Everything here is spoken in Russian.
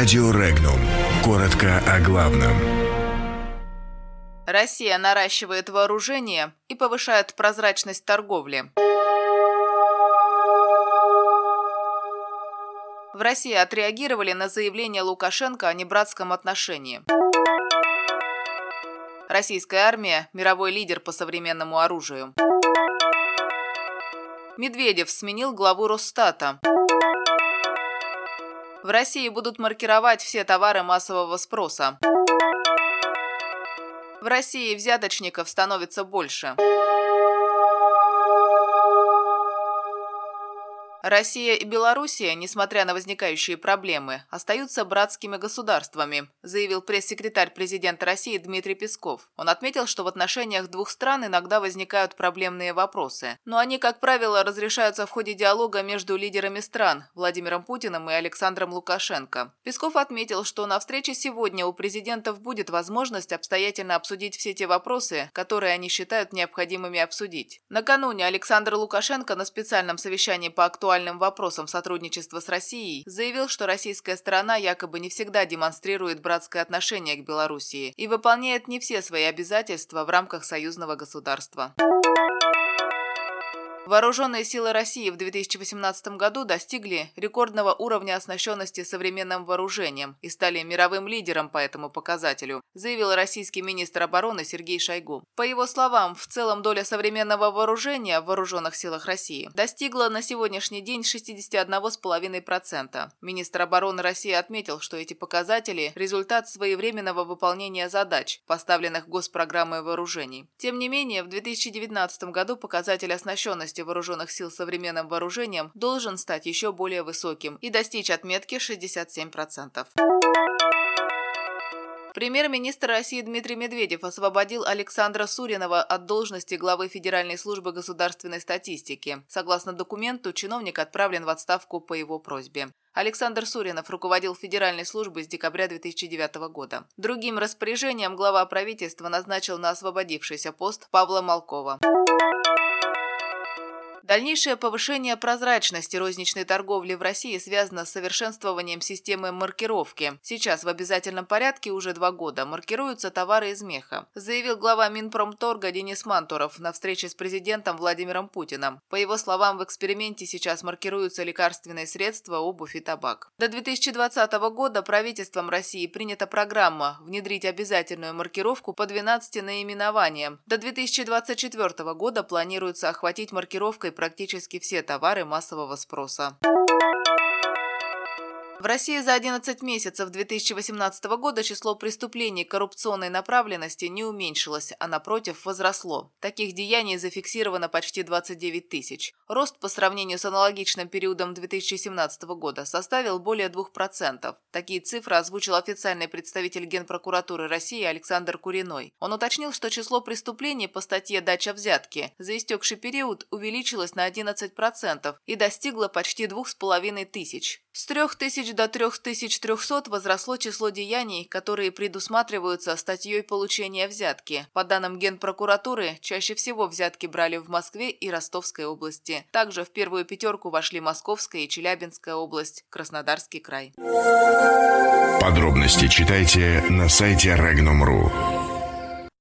Радио Регнум. Коротко о главном. Россия наращивает вооружение и повышает прозрачность торговли. В России отреагировали на заявление Лукашенко о небратском отношении. Российская армия – мировой лидер по современному оружию. Медведев сменил главу Росстата. В России будут маркировать все товары массового спроса. В России взяточников становится больше. Россия и Белоруссия, несмотря на возникающие проблемы, остаются братскими государствами, заявил пресс-секретарь президента России Дмитрий Песков. Он отметил, что в отношениях двух стран иногда возникают проблемные вопросы, но они, как правило, разрешаются в ходе диалога между лидерами стран Владимиром Путиным и Александром Лукашенко. Песков отметил, что на встрече сегодня у президентов будет возможность обстоятельно обсудить все те вопросы, которые они считают необходимыми обсудить. Накануне Александр Лукашенко на специальном совещании по актуальным актуальным вопросам сотрудничества с Россией, заявил, что российская сторона якобы не всегда демонстрирует братское отношение к Белоруссии и выполняет не все свои обязательства в рамках союзного государства. Вооруженные силы России в 2018 году достигли рекордного уровня оснащенности современным вооружением и стали мировым лидером по этому показателю, заявил российский министр обороны Сергей Шойгу. По его словам, в целом доля современного вооружения в вооруженных силах России достигла на сегодняшний день 61,5%. Министр обороны России отметил, что эти показатели – результат своевременного выполнения задач, поставленных госпрограммой вооружений. Тем не менее, в 2019 году показатель оснащенности возможности вооруженных сил современным вооружением должен стать еще более высоким и достичь отметки 67%. Премьер-министр России Дмитрий Медведев освободил Александра Суринова от должности главы Федеральной службы государственной статистики. Согласно документу, чиновник отправлен в отставку по его просьбе. Александр Суринов руководил Федеральной службой с декабря 2009 года. Другим распоряжением глава правительства назначил на освободившийся пост Павла Малкова. Дальнейшее повышение прозрачности розничной торговли в России связано с совершенствованием системы маркировки. Сейчас в обязательном порядке уже два года маркируются товары из меха, заявил глава Минпромторга Денис Мантуров на встрече с президентом Владимиром Путиным. По его словам, в эксперименте сейчас маркируются лекарственные средства, обувь и табак. До 2020 года правительством России принята программа внедрить обязательную маркировку по 12 наименованиям. До 2024 года планируется охватить маркировкой практически все товары массового спроса. В России за 11 месяцев 2018 года число преступлений коррупционной направленности не уменьшилось, а напротив возросло. Таких деяний зафиксировано почти 29 тысяч. Рост по сравнению с аналогичным периодом 2017 года составил более 2%. Такие цифры озвучил официальный представитель Генпрокуратуры России Александр Куриной. Он уточнил, что число преступлений по статье «Дача взятки» за истекший период увеличилось на 11% и достигло почти 2,5 тысяч. С 3000 до 3300 возросло число деяний, которые предусматриваются статьей получения взятки. По данным Генпрокуратуры, чаще всего взятки брали в Москве и Ростовской области. Также в первую пятерку вошли Московская и Челябинская область, Краснодарский край. Подробности читайте на сайте Regnum.ru.